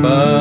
But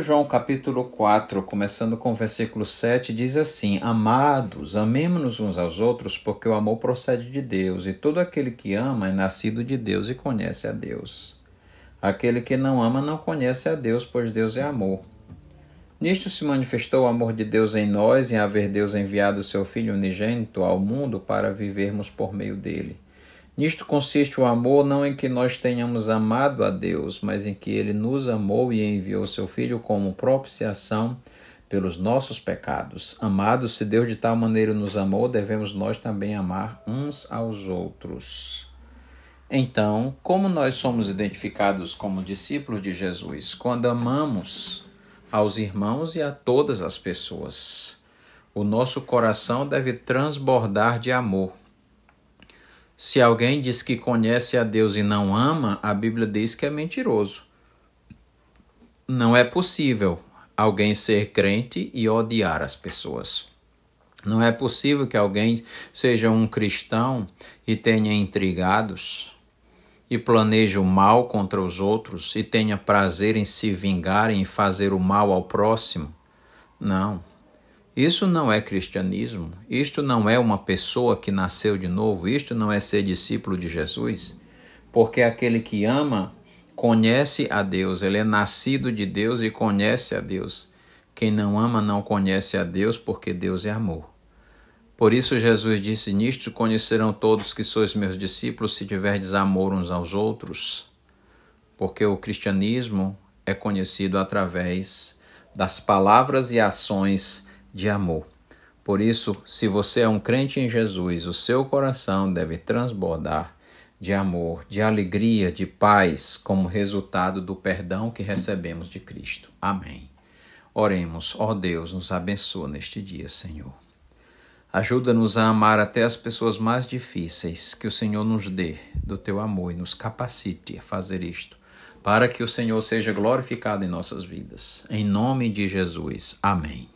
João capítulo 4, começando com o versículo 7, diz assim: Amados, amemos-nos uns aos outros, porque o amor procede de Deus, e todo aquele que ama é nascido de Deus e conhece a Deus. Aquele que não ama não conhece a Deus, pois Deus é amor. Nisto se manifestou o amor de Deus em nós, em haver Deus enviado o seu Filho unigênito ao mundo para vivermos por meio dele. Nisto consiste o amor, não em que nós tenhamos amado a Deus, mas em que ele nos amou e enviou seu Filho como propiciação pelos nossos pecados. Amados, se Deus de tal maneira nos amou, devemos nós também amar uns aos outros. Então, como nós somos identificados como discípulos de Jesus? Quando amamos aos irmãos e a todas as pessoas. O nosso coração deve transbordar de amor. Se alguém diz que conhece a Deus e não ama, a Bíblia diz que é mentiroso. Não é possível alguém ser crente e odiar as pessoas. Não é possível que alguém seja um cristão e tenha intrigados e planeje o mal contra os outros e tenha prazer em se vingar e em fazer o mal ao próximo. Não. Isso não é cristianismo, isto não é uma pessoa que nasceu de novo, isto não é ser discípulo de Jesus, porque aquele que ama conhece a Deus, ele é nascido de Deus e conhece a Deus. Quem não ama não conhece a Deus, porque Deus é amor. Por isso Jesus disse: Nisto conhecerão todos que sois meus discípulos, se tiverdes amor uns aos outros. Porque o cristianismo é conhecido através das palavras e ações de amor. Por isso, se você é um crente em Jesus, o seu coração deve transbordar de amor, de alegria, de paz, como resultado do perdão que recebemos de Cristo. Amém. Oremos, ó Deus, nos abençoa neste dia, Senhor. Ajuda-nos a amar até as pessoas mais difíceis, que o Senhor nos dê do teu amor e nos capacite a fazer isto, para que o Senhor seja glorificado em nossas vidas. Em nome de Jesus. Amém.